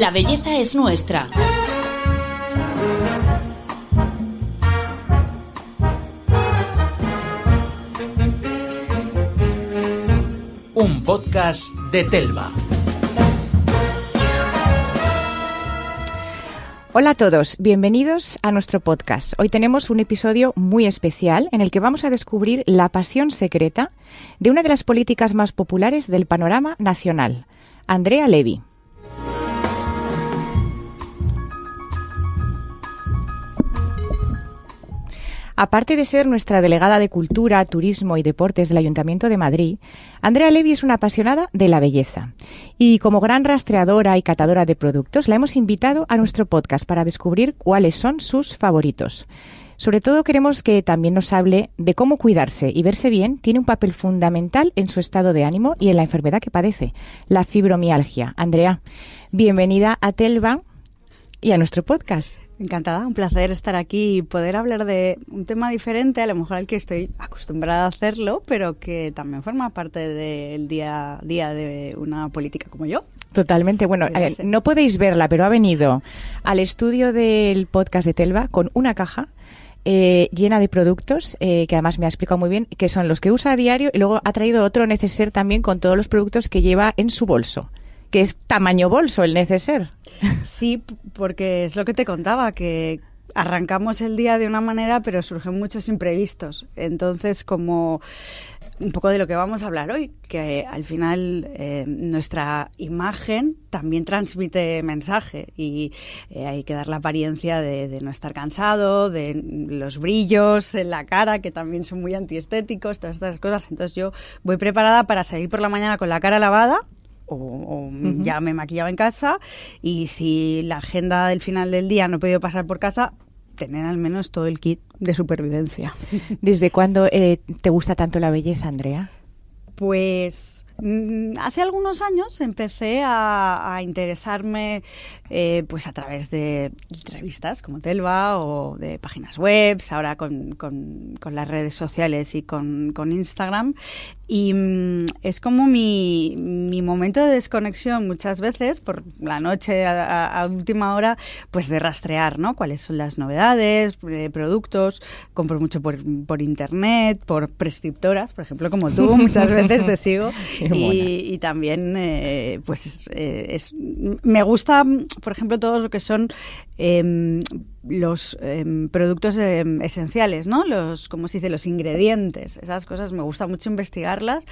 La belleza es nuestra. Un podcast de Telva. Hola a todos, bienvenidos a nuestro podcast. Hoy tenemos un episodio muy especial en el que vamos a descubrir la pasión secreta de una de las políticas más populares del panorama nacional, Andrea Levy. Aparte de ser nuestra delegada de Cultura, Turismo y Deportes del Ayuntamiento de Madrid, Andrea Levy es una apasionada de la belleza. Y como gran rastreadora y catadora de productos, la hemos invitado a nuestro podcast para descubrir cuáles son sus favoritos. Sobre todo queremos que también nos hable de cómo cuidarse y verse bien tiene un papel fundamental en su estado de ánimo y en la enfermedad que padece, la fibromialgia. Andrea, bienvenida a Telva y a nuestro podcast. Encantada, un placer estar aquí y poder hablar de un tema diferente, a lo mejor al que estoy acostumbrada a hacerlo, pero que también forma parte del día a día de una política como yo. Totalmente. Bueno, no podéis verla, pero ha venido al estudio del podcast de Telva con una caja eh, llena de productos, eh, que además me ha explicado muy bien, que son los que usa a diario y luego ha traído otro neceser también con todos los productos que lleva en su bolso que es tamaño bolso el neceser. Sí, porque es lo que te contaba, que arrancamos el día de una manera, pero surgen muchos imprevistos. Entonces, como un poco de lo que vamos a hablar hoy, que al final eh, nuestra imagen también transmite mensaje y eh, hay que dar la apariencia de, de, no estar cansado, de los brillos en la cara, que también son muy antiestéticos, todas estas cosas. Entonces yo voy preparada para salir por la mañana con la cara lavada o, o uh -huh. ya me maquillaba en casa y si la agenda del final del día no he podido pasar por casa, tener al menos todo el kit de supervivencia. ¿Desde cuándo eh, te gusta tanto la belleza, Andrea? Pues hace algunos años empecé a, a interesarme eh, pues a través de revistas como Telva o de páginas web, ahora con, con, con las redes sociales y con, con Instagram. Y mm, es como mi, mi, momento de desconexión muchas veces por la noche a, a, última hora, pues de rastrear, ¿no? Cuáles son las novedades, eh, productos, compro mucho por, por internet, por prescriptoras, por ejemplo, como tú, muchas veces te sigo. y, y, también, eh, pues, es, eh, es, me gusta, por ejemplo, todo lo que son eh, los eh, productos eh, esenciales, ¿no? Los, ¿cómo se dice? Los ingredientes. Esas cosas me gusta mucho investigarlas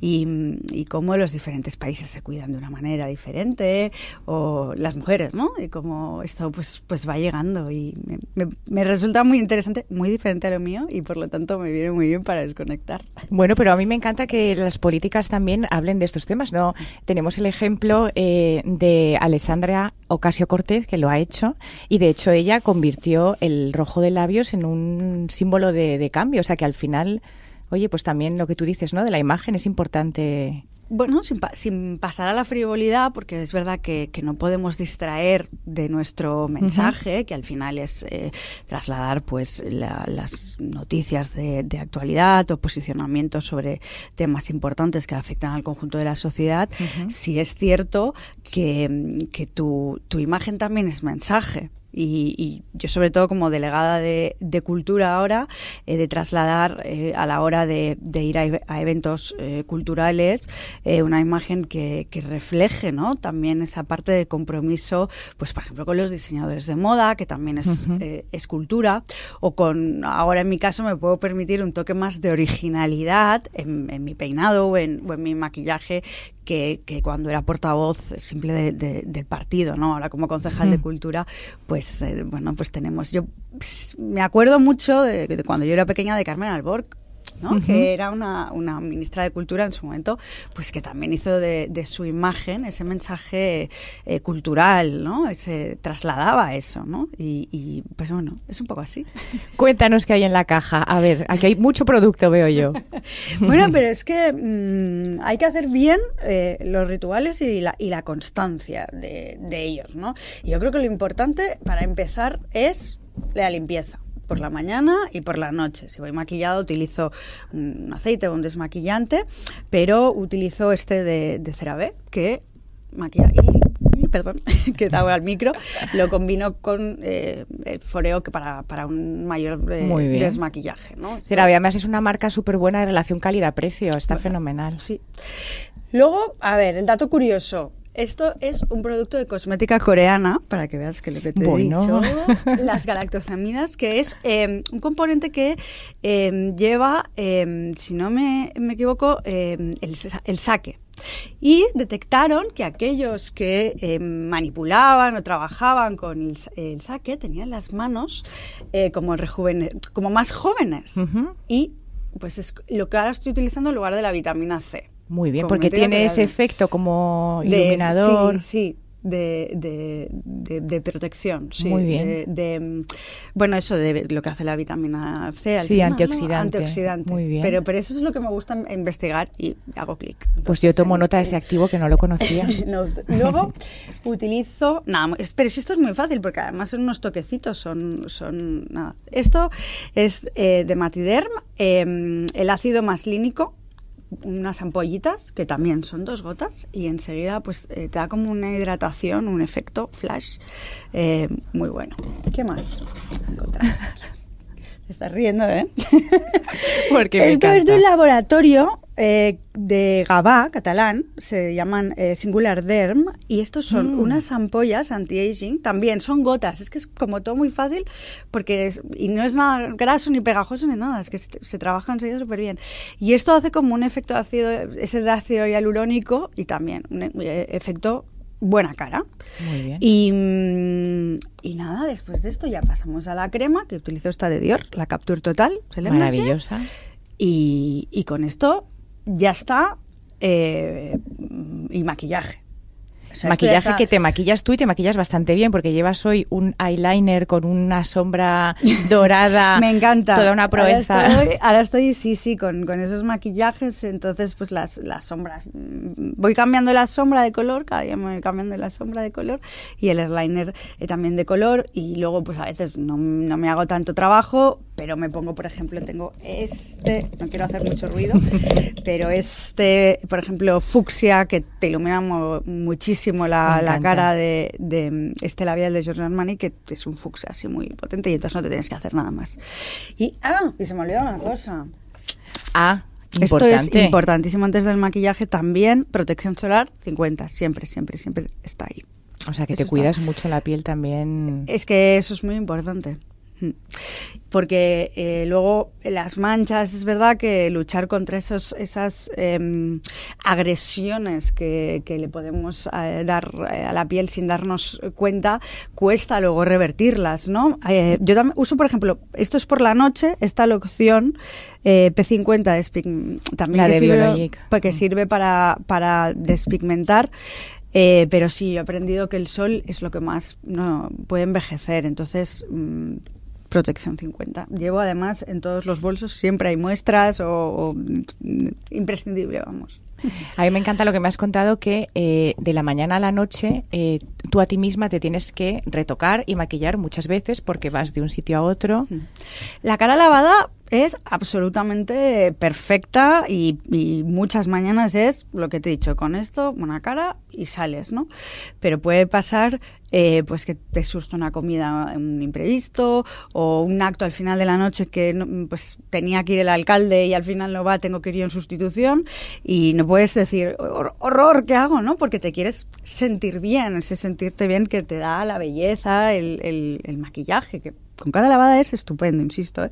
y, y, cómo los diferentes países se cuidan de una manera diferente o las mujeres, ¿no? Y cómo esto pues, pues va llegando y me, me, me resulta muy interesante, muy diferente a lo mío y por lo tanto me viene muy bien para desconectar. Bueno, pero a mí me encanta que las políticas también hablen de estos temas, ¿no? Tenemos el ejemplo eh, de Alessandra Ocasio Cortez, que lo ha hecho, y de hecho ella convirtió el rojo de labios en un símbolo de, de, cambio. O sea que al final, oye, pues también lo que tú dices, ¿no? De la imagen es importante. Bueno, sin, pa sin pasar a la frivolidad, porque es verdad que, que no podemos distraer de nuestro mensaje, uh -huh. que al final es eh, trasladar pues la, las noticias de, de, actualidad o posicionamientos sobre temas importantes que afectan al conjunto de la sociedad. Uh -huh. Si es cierto que, que tu, tu imagen también es mensaje. Y, y, yo sobre todo como delegada de, de cultura ahora, eh, de trasladar eh, a la hora de, de ir a, a eventos eh, culturales eh, una imagen que, que, refleje ¿no? también esa parte de compromiso, pues por ejemplo con los diseñadores de moda, que también es, uh -huh. es cultura, o con, ahora en mi caso me puedo permitir un toque más de originalidad en, en mi peinado o en, o en mi maquillaje, que, que, cuando era portavoz simple de, de, del partido, ¿no? Ahora como concejal de cultura, pues eh, bueno, pues tenemos. Yo me acuerdo mucho de, de, cuando yo era pequeña de Carmen Alborg, ¿no? Uh -huh. que era una, una, ministra de Cultura en su momento, pues que también hizo de, de su imagen ese mensaje eh, cultural, ¿no? Ese, trasladaba eso, ¿no? Y, y, pues bueno, es un poco así. Cuéntanos qué hay en la caja. A ver, aquí hay mucho producto, veo yo. bueno, pero es que mmm, hay que hacer bien eh, los rituales y la, y la constancia de, de ellos, ¿no? Y yo creo que lo importante para empezar es la limpieza por la mañana y por la noche. Si voy maquillado utilizo un aceite o un desmaquillante, pero utilizo este de, de CeraVe que maquilla y perdón, que daba al micro, lo combino con eh, el foreo que para, para un mayor eh, desmaquillaje. ¿no? CeraVe además es una marca súper buena de relación calidad-precio, está fenomenal. Sí. Luego, a ver, el dato curioso. Esto es un producto de cosmética coreana, para que veas que lo que te Bueno. he dicho. Las galactosamidas, que es eh, un componente que eh, lleva, eh, si no me, me equivoco, el, sa- el saque. Y detectaron que aquellos que eh, manipulaban o trabajaban con el, sa- el saque tenían las manos eh, como, rejuvene- como más jóvenes. Y pues es lo que ahora estoy utilizando en lugar de la vitamina C. Muy bien, porque tiene ese efecto como de- iluminador. Sí, sí, de, de, de- de protección. Sí, Muy bien. De, bueno, eso de lo que hace la vitamina C. al Sí, final, ¿no? antioxidante. Antioxidante. Muy bien. Pero, pero eso es lo que me gusta investigar y hago clic. Pues yo tomo en- nota de ese activo que no lo conocía. no, luego utilizo. Nada, pero esto es muy fácil porque además son unos toquecitos, son. son nada. Esto es eh, de Matiderm, eh, el ácido maslínico, unas ampollitas que también son dos gotas y enseguida pues eh, te da como una hidratación, un efecto flash eh, muy bueno. ¿Qué más encontramos aquí? Te estás riendo, ¿eh? Porque me Esto es de un laboratorio eh, de Gabá, catalán, se llaman eh, Singular Derm, y estos son Mm. unas ampollas anti-aging, también son gotas, es que es como todo muy fácil, porque es- y no es nada graso ni pegajoso ni nada, es que se, se trabaja enseguida súper bien. Y esto hace como un efecto ácido, ese de ácido hialurónico, y también un eh, efecto buena cara. Muy bien. Y, mm, y nada, después de esto ya pasamos a la crema, que utilizo esta de Dior, la Capture Total. Maravillosa. Y, y con esto ya está. eh, y maquillaje. O sea, Maquillaje está- que te maquillas tú y te maquillas bastante bien, porque llevas hoy un eyeliner con una sombra dorada. Me encanta. Toda una proeza. Ahora estoy, ahora estoy, sí, sí, con, con esos maquillajes. Entonces, pues las, las sombras. mm, Voy cambiando la sombra de color, cada día me voy cambiando la sombra de color. Y el eyeliner eh, también de color. Y luego, pues a veces no, no me hago tanto trabajo, pero me pongo, por ejemplo, tengo este. No quiero hacer mucho ruido, pero este, por ejemplo, fucsia, que te ilumina mu- muchísimo la, cara de, de mm, este labial de Giorgio Armani, que es un fucsia así muy potente y entonces no te tienes que hacer nada más. Y, ah, y se me olvidó una cosa. Ah, Esto es importantísimo antes del maquillaje también. Protección solar 50, siempre, siempre, siempre está ahí. O sea, que Eso te está. cuidas mucho la piel también. Es que eso es muy importante. Mm. Porque eh, luego las manchas, es verdad que luchar contra esos, esas em, agresiones que, que le podemos eh, dar eh, a la piel sin darnos cuenta, cuesta luego revertirlas, ¿no? Yo también uso, por ejemplo, esto es por la noche, esta loción eh, P50 despig- también La que de sirve, Mm. sirve para, para despigmentar. Eh, pero sí, yo he aprendido que el sol es lo que más no, puede envejecer. Entonces, mm, protección 50. Llevo además en todos los bolsos, siempre hay muestras o, o, mm, imprescindible, vamos. A mí me encanta lo que me has contado que eh, de la mañana a la noche eh, tú a ti misma te tienes que retocar y maquillar muchas veces porque vas de un sitio a otro. Mm. La cara lavada es absolutamente perfecta y, muchas mañanas es lo que te he dicho, con esto, una cara y sales, ¿no? Pero puede pasar eh, pues que te surge una comida, un imprevisto o un acto al final de la noche que pues tenía que ir el alcalde y al final no va, tengo que ir yo en sustitución y no puedes decir "Hor- horror, ¿qué hago? ¿no? Porque te quieres sentir bien, ese sentirte bien que te da la belleza, el, el- el maquillaje, que con cara lavada es estupendo, insisto, ¿eh?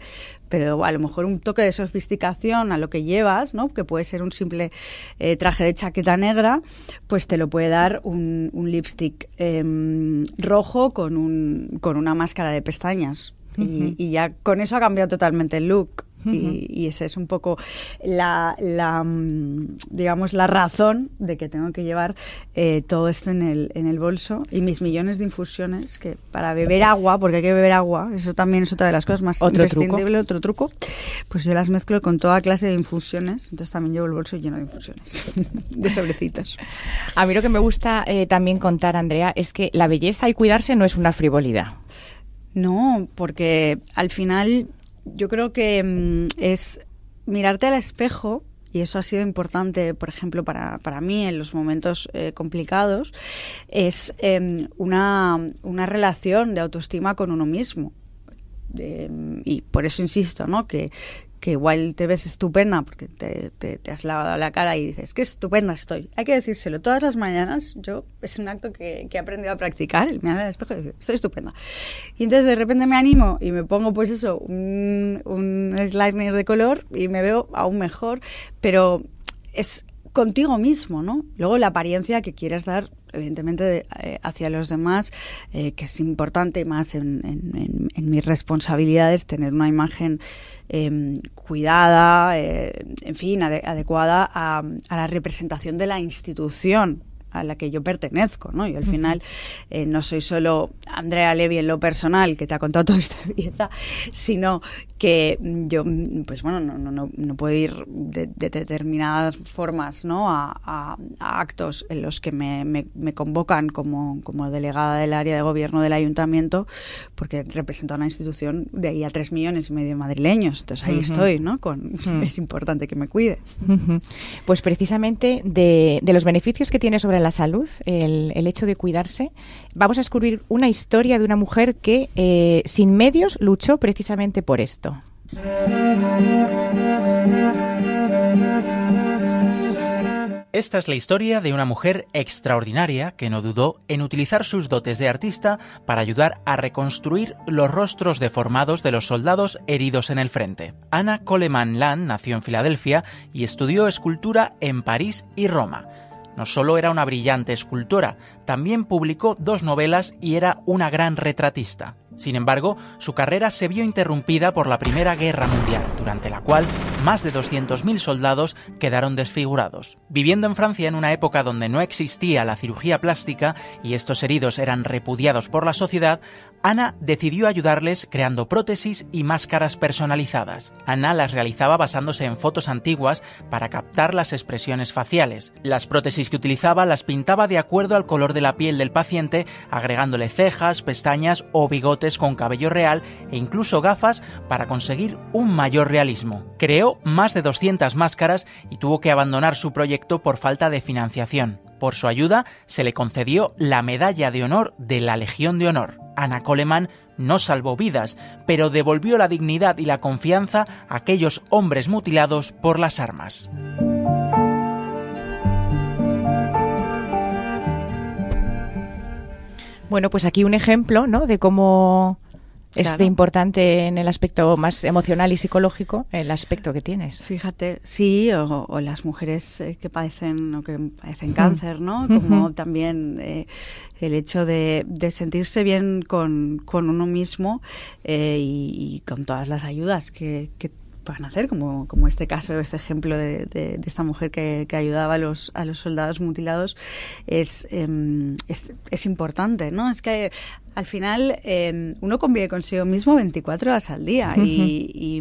pero a lo mejor un toque de sofisticación a lo que llevas, ¿no? que puede ser un simple eh, traje de chaqueta negra, pues te lo puede dar un, un lipstick em, rojo con, un, con una máscara de pestañas. Y- y, ya con eso ha cambiado totalmente el look. Y, y esa es un poco la, la, mm, digamos, la razón de que tengo que llevar eh, todo esto en el, en el bolso y mis millones de infusiones que para beber agua, porque hay que beber agua, eso también es otra de las cosas más Otro imprescindible, otro truco, pues yo las mezclo con toda clase de infusiones, entonces también llevo el bolso lleno de infusiones, de sobrecitos. A mí lo que me gusta eh, también contar, Andrea, es que la belleza y cuidarse no es una frivolidad. No, porque al final yo creo que mm, es mirarte al espejo y eso ha sido importante, por ejemplo, para, para mí en los momentos eh, complicados, es em, una, una relación de autoestima con uno mismo. y por eso insisto, ¿no? Que, que igual te ves estupenda porque te, te, has lavado la cara y dices, qué estupenda estoy. Hay que decírselo todas las mañanas. Yo es un acto que, que he aprendido a practicar, el mirar al espejo y decir, estoy estupenda. Y entonces de repente me animo y me pongo pues eso, un, un eyeliner de color y me veo aún mejor, pero es contigo mismo, ¿no? Luego la apariencia que quieres dar evidentemente eh, hacia los demás, eh, que es importante más en, en, en, mis responsabilidades tener una imagen eh, cuidada, eh, en fin, adecuada a, a, la representación de la institución a la que yo pertenezco, ¿no? Y al final eh, no soy solo Andrea Levy en lo personal, que te ha contado toda esta belleza, sino que yo, pues bueno, no, no, no puedo ir de, de, determinadas formas, ¿no? A, a, a, actos en los que me, me, me, convocan como, como delegada del área de gobierno del ayuntamiento, porque represento a una institución de ahí a tres millones y medio madrileños. Entonces ahí uh -huh. estoy, ¿no? Con, uh -huh. Es importante que me cuide. Uh -huh. Pues precisamente de, de los beneficios que tiene sobre la salud, el, el, hecho de cuidarse. Vamos a descubrir una historia de una mujer que eh, sin medios luchó precisamente por esto. Esta es la historia de una mujer extraordinaria que no dudó en utilizar sus dotes de artista para ayudar a reconstruir los rostros deformados de los soldados heridos en el frente. Anna Coleman Land nació en Filadelfia y estudió escultura en París y Roma. No solo era una brillante escultora, también publicó dos novelas y era una gran retratista. Sin embargo, su carrera se vio interrumpida por la Primera Guerra Mundial, durante la cual más de 200.000 soldados quedaron desfigurados. Viviendo en Francia en una época donde no existía la cirugía plástica y estos heridos eran repudiados por la sociedad, Ana decidió ayudarles creando prótesis y máscaras personalizadas. Ana las realizaba basándose en fotos antiguas para captar las expresiones faciales. Las prótesis que utilizaba las pintaba de acuerdo al color de la piel del paciente, agregándole cejas, pestañas o bigotes con cabello real e incluso gafas para conseguir un mayor realismo. Creó más de 200 máscaras y tuvo que abandonar su proyecto por falta de financiación. Por su ayuda se le concedió la Medalla de Honor de la Legión de Honor. Ana Coleman no salvó vidas, pero devolvió la dignidad y la confianza a aquellos hombres mutilados por las armas. Bueno, pues aquí un ejemplo, ¿no? De cómo es claro. de importante en el aspecto más emocional y psicológico el aspecto que tienes. Fíjate, sí, o, o las mujeres eh, que padecen o que padecen cáncer, ¿no? Como también eh, el hecho de, de, sentirse bien con, con uno mismo eh, y, y, con todas las ayudas que, que puedan hacer, como, este caso, este ejemplo de, esta mujer que, ayudaba a los, a los soldados mutilados, es, es, es, importante, ¿no? Es que al final eh, uno convive consigo mismo 24 horas al día uh -huh. y,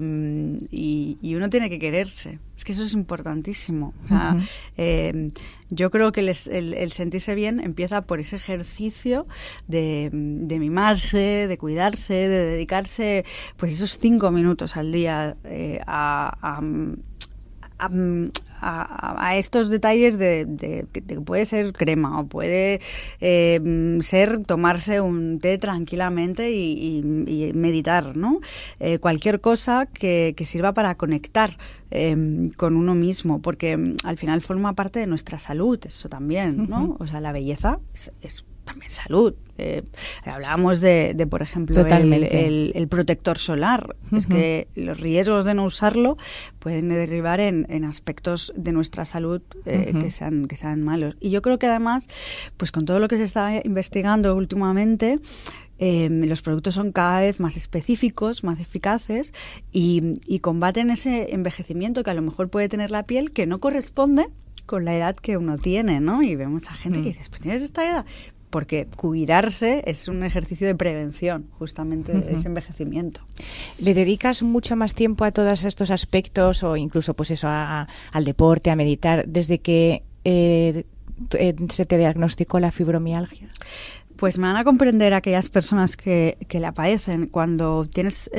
y, y, uno tiene que quererse. Es que eso es importantísimo. O sea, uh -huh. eh, yo creo que el, el, el, sentirse bien empieza por ese ejercicio de, de, mimarse, de cuidarse, de dedicarse pues esos cinco minutos al día eh, a, a a, a, a, estos detalles de, de, de, puede ser crema o puede eh, ser tomarse un té tranquilamente y, y, y meditar, ¿no? Eh, cualquier cosa que, que, sirva para conectar eh, con uno mismo, porque mm, al final forma parte de nuestra salud, eso también, ¿no? Uh -huh. O sea, la belleza es, es también salud. Eh, hablábamos de, de, por ejemplo, el, el, el, protector solar. Uh -huh. Es que los riesgos de no usarlo pueden derivar en, en aspectos de nuestra salud eh, uh -huh. que, sean, que sean malos. Y yo creo que además, pues con todo lo que se está investigando últimamente, eh, los productos son cada vez más específicos, más eficaces y, y combaten ese envejecimiento que a lo mejor puede tener la piel que no corresponde con la edad que uno tiene, ¿no? Y vemos a gente mm. que dice, pues tienes esta edad, porque cuidarse es un ejercicio de prevención justamente de ese envejecimiento. ¿Le dedicas mucho más tiempo a todos estos aspectos o incluso pues eso a, a, al deporte, a meditar, desde que eh, eh, se te diagnosticó la fibromialgia? Pues me van a comprender aquellas personas que, que la padecen cuando tienes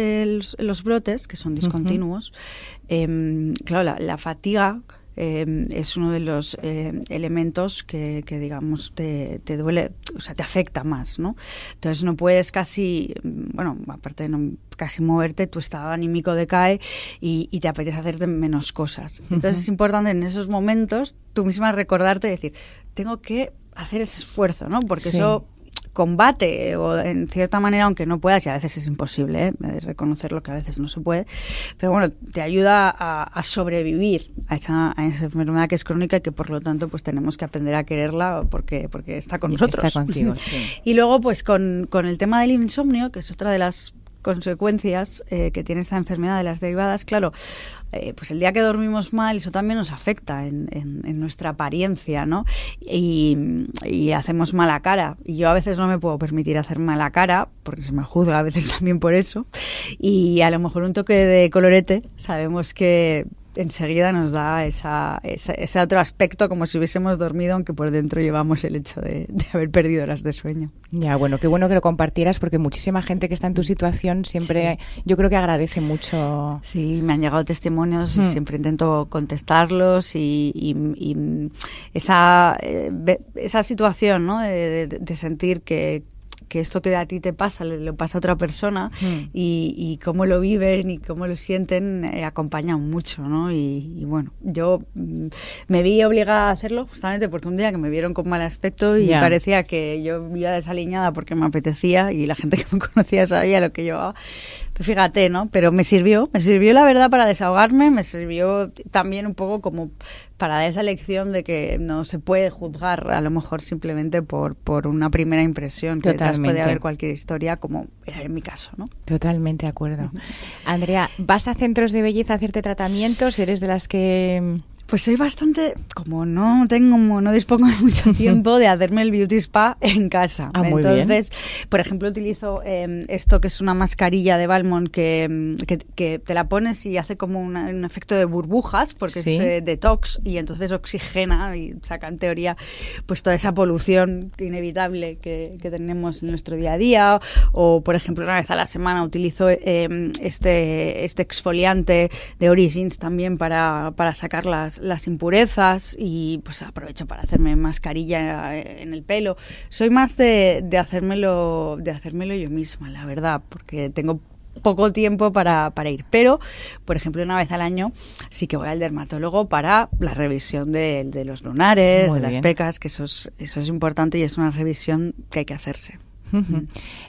los brotes, que son discontinuos. Uh -huh. eh, claro, la, la fatiga eh, es uno de los eh, elementos que, que digamos, te, te, duele, o sea, te afecta más, ¿no? Entonces no puedes casi, bueno, aparte de no casi moverte, tu estado anímico decae y, y te apetece hacerte menos cosas. Entonces es importante en esos momentos tú misma recordarte y decir, tengo que hacer ese esfuerzo, ¿no? Porque Sí. eso combate o en cierta manera aunque no puedas y a veces es imposible ¿eh? reconocer lo que a veces no se puede pero bueno te ayuda a, a sobrevivir a esa, a esa enfermedad que es crónica y que por lo tanto pues tenemos que aprender a quererla porque porque está con Y nosotros está contigo, sí. y luego pues con, con el tema del insomnio que es otra de las consecuencias eh, que tiene esta enfermedad de las derivadas, claro, eh, pues el día que dormimos mal, eso también nos afecta en, nuestra apariencia, ¿no? Y, y hacemos mala cara. Y yo a veces no me puedo permitir hacer mala cara, porque se me juzga a veces también por eso. Y a lo mejor un toque de colorete, sabemos que enseguida nos da esa, esa- ese otro aspecto como si hubiésemos dormido, aunque por dentro llevamos el hecho de, de haber perdido horas de sueño. Ya, bueno, qué bueno que lo compartieras porque muchísima gente que está en tu situación siempre, yo creo que agradece mucho. Sí, me han llegado testimonios y Hmm. siempre intento contestarlos y, y- y esa, eh, esa situación ¿no? de, de- de sentir que, que esto que a ti te pasa le, le pasa a otra persona Hmm. y, y cómo lo viven y cómo lo sienten eh, acompañan mucho, ¿no? Y, y bueno, yo mm, me vi obligada a hacerlo justamente porque un día que me vieron con mal aspecto y Ya. parecía que yo iba desaliñada porque me apetecía y la gente que me conocía sabía lo que llevaba. Pues fíjate, ¿no? Pero me sirvió, me sirvió la verdad para desahogarme, me sirvió también un poco como para dar esa lección de que no se puede juzgar a lo mejor simplemente por, por una primera impresión, que detrás puede haber cualquier historia como era en mi caso, ¿no? Totalmente de acuerdo. Andrea, ¿vas a centros de belleza a hacerte tratamientos? ¿Eres de las que Pues soy bastante, como no tengo, no dispongo de mucho tiempo de hacerme el beauty spa en casa. Ah, muy bien. Entonces, por ejemplo, utilizo eh, esto que es una mascarilla de Balmond que, mm, que, que te la pones y hace como una- un efecto de burbujas porque Sí. es eh, detox y entonces oxigena y saca en teoría pues toda esa polución inevitable que, que tenemos en nuestro día a día. O, por ejemplo, una vez a la semana utilizo eh, este, este exfoliante de Origins también para, para sacar las, las impurezas y pues aprovecho para hacerme mascarilla eh, en el pelo. Soy más de, de hacérmelo de hacérmelo yo misma, la verdad, porque tengo poco tiempo para, para ir. Pero, por ejemplo, una vez al año sí que voy al dermatólogo para la revisión de, de los lunares, Muy de las pecas, que eso es, eso es importante y es una revisión que hay que hacerse.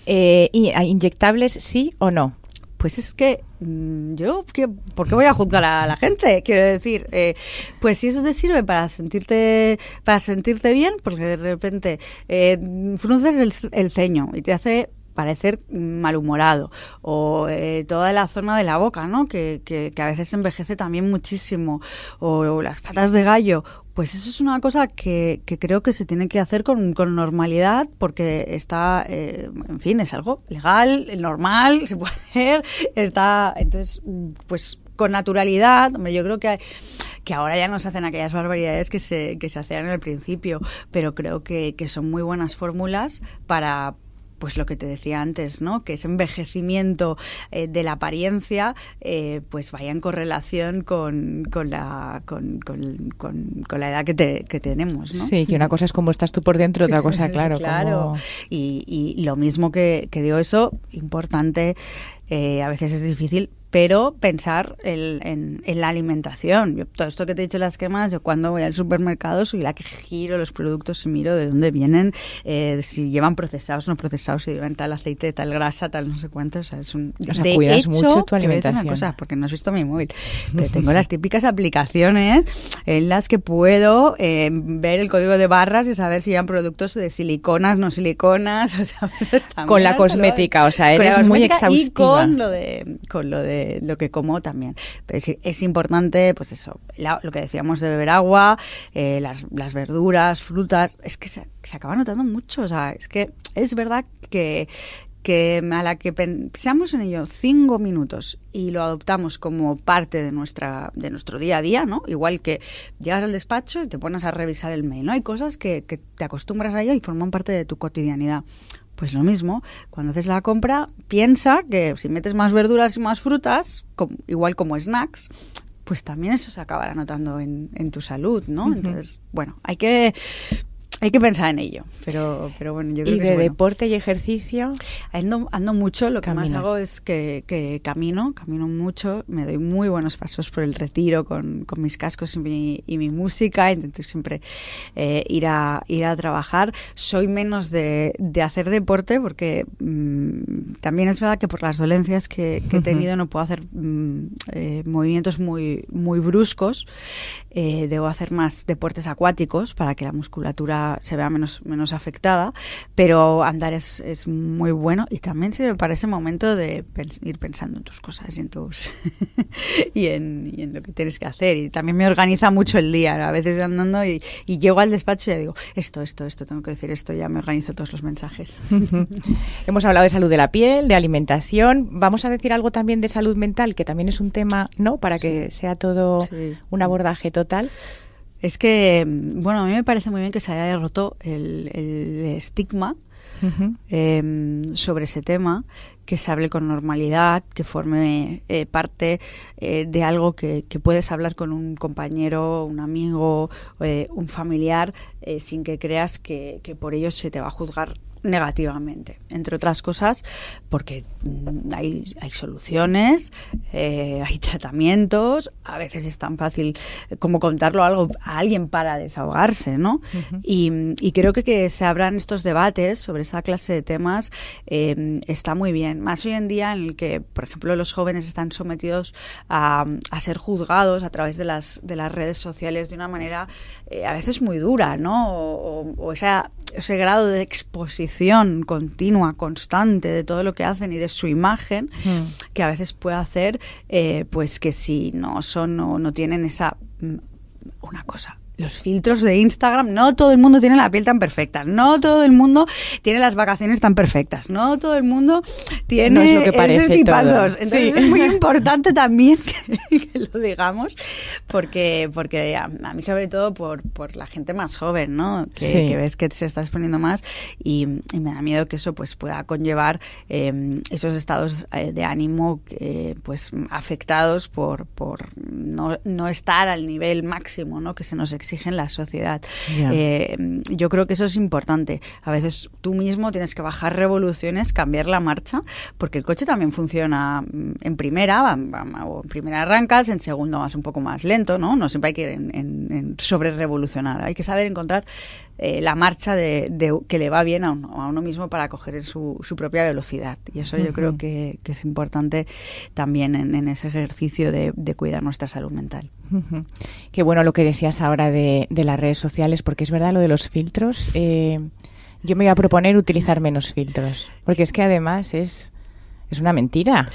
Eh, ¿a ¿Inyectables sí o no? Pues es que mm, yo, ¿qué- ¿por qué voy a juzgar a la gente? Quiero decir, eh, pues si eso te sirve para sentirte, para sentirte bien, porque de repente eh, frunces el, el ceño y te hace parecer malhumorado o eh, toda la zona de la boca, ¿no? Que, que, que a veces envejece también muchísimo o, o las patas de gallo. Pues eso es una cosa que, que creo que se tiene que hacer con, con normalidad porque está, eh, en fin, es algo legal, normal, se puede hacer, está, entonces, pues con naturalidad, hombre, yo creo que que ahora ya no se hacen aquellas barbaridades que se, que se hacían al principio, pero creo que, que son muy buenas fórmulas para pues lo que te decía antes, ¿no? Que ese envejecimiento eh, de la apariencia eh, pues vaya en correlación con, con la con, con- con- con la edad que, te- que tenemos, ¿no? Sí, que una cosa es cómo estás tú por dentro, otra cosa, claro. claro. cómo- Y, y lo mismo que, que digo eso, importante, eh, a veces es difícil, pero pensar el- en, en la alimentación. Yo, todo esto que te he dicho las cremas, yo cuando voy al supermercado soy la que giro los productos y miro de dónde vienen, eh, si llevan procesados, no procesados, si llevan tal aceite, tal grasa, tal no sé cuánto. O sea, es un, O sea, de cuidas hecho, mucho tu te voy a decir una alimentación. cosa, porque no has visto mi móvil, pero tengo las típicas aplicaciones en las que puedo eh, ver el código de barras y saber si llevan productos de siliconas, no siliconas, o sea, Con la cosmética, o sea, eres muy cosmética Y exhaustiva. con lo de, con lo de lo que como también. Pero es, es importante, pues eso, la- lo que decíamos de beber agua, eh, las, las verduras, frutas, es que se, acaba notando mucho, o sea, es que es verdad que que a la que pensamos en ello cinco minutos y lo adoptamos como parte de nuestra de nuestro día a día, ¿no? Igual que llegas al despacho y te pones a revisar el mail, ¿no? Hay cosas que, que te acostumbras a ello y forman parte de tu cotidianidad. Pues lo mismo, cuando haces la compra, piensa que si metes más verduras y más frutas, com- igual como snacks, pues también eso se acabará notando en, en tu salud, ¿no? Entonces, bueno, hay que hay que pensar en ello, pero, pero bueno, yo creo ¿Y que de es bueno. deporte y ejercicio? Ando, ando mucho, lo que Caminas. más hago es que, que camino, camino mucho, me doy muy buenos pasos por el retiro con, con mis cascos y mi, y mi música, intento siempre eh, ir, a, ir a trabajar. Soy menos de, de hacer deporte porque mm, también es verdad que por las dolencias que, que he tenido no puedo hacer mm, eh, movimientos muy, muy bruscos. Eh, debo hacer más deportes acuáticos para que la musculatura se vea menos, menos afectada, pero andar es, es muy bueno y también sirve para ese momento de pens- ir pensando en tus cosas y en tus y, en, y en lo que tienes que hacer. Y también me organiza mucho el día. A veces andando y, y llego al despacho y ya digo, esto, esto, esto, tengo que decir esto, ya me organizo todos los mensajes. Hemos hablado de salud de la piel, de alimentación. Vamos a decir algo también de salud mental, que también es un tema, ¿no? Para que sea todo Sí. un abordaje total. Es que, bueno, a mí me parece muy bien que se haya roto el, el estigma eh, sobre ese tema, que se hable con normalidad, que forme eh, parte eh, de algo que, que puedes hablar con un compañero, un amigo, eh, un familiar, eh, sin que creas que, que por ello se te va a juzgar negativamente, entre otras cosas, porque mm, hay, hay soluciones, eh, hay tratamientos, a veces es tan fácil como contarlo algo a alguien para desahogarse, ¿no? y, y creo que que se abran estos debates sobre esa clase de temas eh, está muy bien, más hoy en día en el que, por ejemplo, los jóvenes están sometidos a, a ser juzgados a través de las, de las redes sociales de una manera eh, a veces muy dura, ¿no? O, o- o esa, ese grado de exposición continua, constante de todo lo que hacen y de su imagen, Mm. que a veces puede hacer, eh, pues que si no son o no tienen esa mm, una cosa. Los filtros de Instagram, no todo el mundo tiene la piel tan perfecta, no todo el mundo tiene las vacaciones tan perfectas, no todo el mundo tiene No es lo que esos parece tipazos. todo. Entonces Sí. es muy importante también que, que lo digamos, porque, porque a, a mí sobre todo por, por la gente más joven, ¿no? Que, Sí. que ves que se está exponiendo más y, y me da miedo que eso pues pueda conllevar eh, esos estados eh, de ánimo eh, pues afectados por, por no, no estar al nivel máximo ¿no? que se nos exige en la sociedad. Eh, yo creo que eso es importante. A veces tú mismo tienes que bajar revoluciones, cambiar la marcha, porque el coche también funciona mm, en primera, o en primera arrancas, en segundo vas un poco más lento, ¿no? No siempre hay que ir en, en- en sobre revolucionar. Hay que saber encontrar eh, la marcha de, de- que le va bien a uno, a uno mismo para coger su, su propia velocidad. Y eso yo creo que, que es importante también en, en ese ejercicio de, de cuidar nuestra salud mental. Ujú. Qué bueno lo que decías ahora de, de las redes sociales, porque es verdad lo de los filtros. eh, yo me voy a proponer utilizar menos filtros, porque es que además es, es una mentira.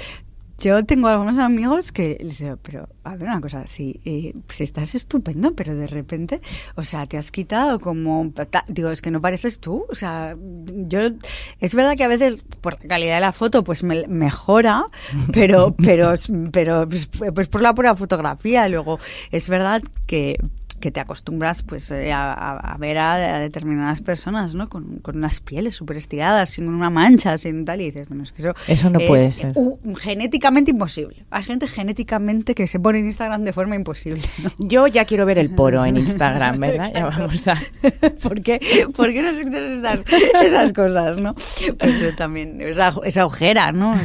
Yo tengo algunos amigos que les digo, pero a ver una cosa, si, eh, si estás estupendo, pero de repente, o sea, te has quitado como, ta- digo, es que no pareces tú, o sea, yo, es verdad que a veces por la calidad de la foto pues me, mejora, pero, pero, pero pues, pues por la pura fotografía, luego es verdad que que te acostumbras pues eh, a, ver a, a determinadas personas, ¿no? Con, con unas pieles súper estiradas, sin una mancha, sin tal, y dices, bueno, es que eso, Eso no es, puede ser. genéticamente imposible. Hay gente genéticamente que se pone en Instagram de forma imposible. ¿no? Yo ya quiero ver el poro en Instagram, ¿verdad? Ya vamos a... ¿Por qué, ¿Por qué nos interesan esas, esas cosas, no? Pues eso también, esa, esa ojera, ¿no?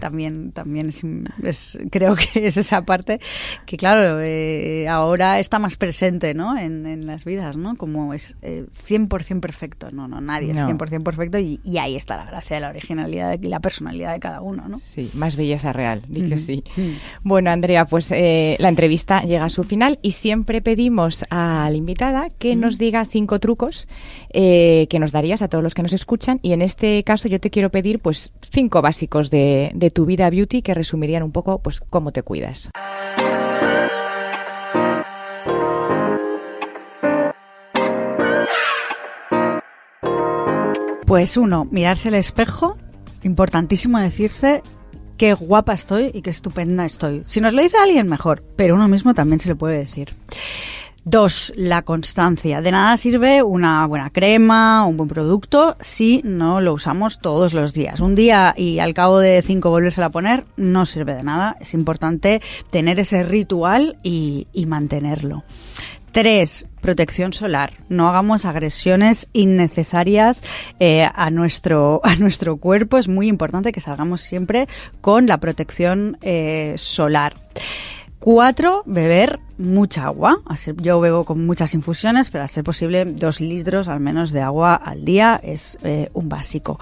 También, también es, es- creo que es esa parte que, claro, eh, ahora está más presente, ¿no? En, en las vidas, ¿no? Como es eh, 100% perfecto. No, no, nadie No. es 100% perfecto y, y ahí está la gracia de la originalidad y la personalidad de cada uno, ¿no? Sí, más belleza real, di que Ujú. sí. Mm. Bueno, Andrea, pues eh, la entrevista llega a su final y siempre pedimos a la invitada que nos diga cinco trucos eh, que nos darías a todos los que nos escuchan y en este caso yo te quiero pedir pues cinco básicos de, de tu vida beauty que resumirían un poco pues cómo te cuidas. Pues uno, mirarse al espejo, importantísimo decirse qué guapa estoy y qué estupenda estoy. Si nos lo dice alguien, mejor, pero uno mismo también se lo puede decir. Dos, la constancia. De nada sirve una buena crema, un buen producto si no lo usamos todos los días. Un día y al cabo de cinco volvérsela a poner no sirve de nada. Es importante tener ese ritual y, mantenerlo. Tres, protección solar. No hagamos agresiones innecesarias eh, a, nuestro, a nuestro cuerpo. Es muy importante que salgamos siempre con la protección eh, solar. Cuatro, beber mucha agua. Yo bebo con muchas infusiones, pero a ser posible dos litros al menos de agua al día es eh, un básico.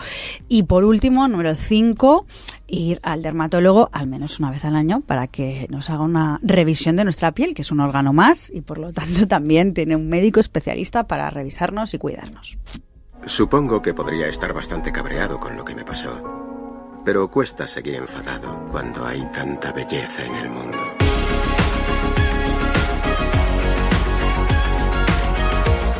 Y por último, número cinco, ir al dermatólogo al menos una vez al año para que nos haga una revisión de nuestra piel, que es un órgano más y por lo tanto también tiene un médico especialista para revisarnos y cuidarnos. Supongo que podría estar bastante cabreado con lo que me pasó. Pero cuesta seguir enfadado cuando hay tanta belleza en el mundo.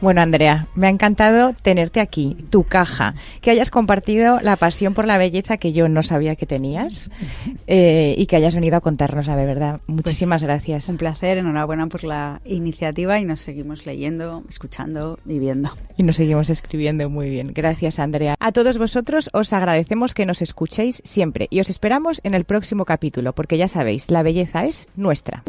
Bueno, Andrea, me ha encantado tenerte aquí, tu caja, que hayas compartido la pasión por la belleza que yo no sabía que tenías eh, y que hayas venido a contarnos, de verdad. Muchísimas pues, gracias. Un placer, enhorabuena por la iniciativa y nos seguimos leyendo, escuchando y viendo. Y nos seguimos escribiendo muy bien. Gracias, Andrea. A todos vosotros os agradecemos que nos escuchéis siempre y os esperamos en el próximo capítulo, porque ya sabéis, la belleza es nuestra.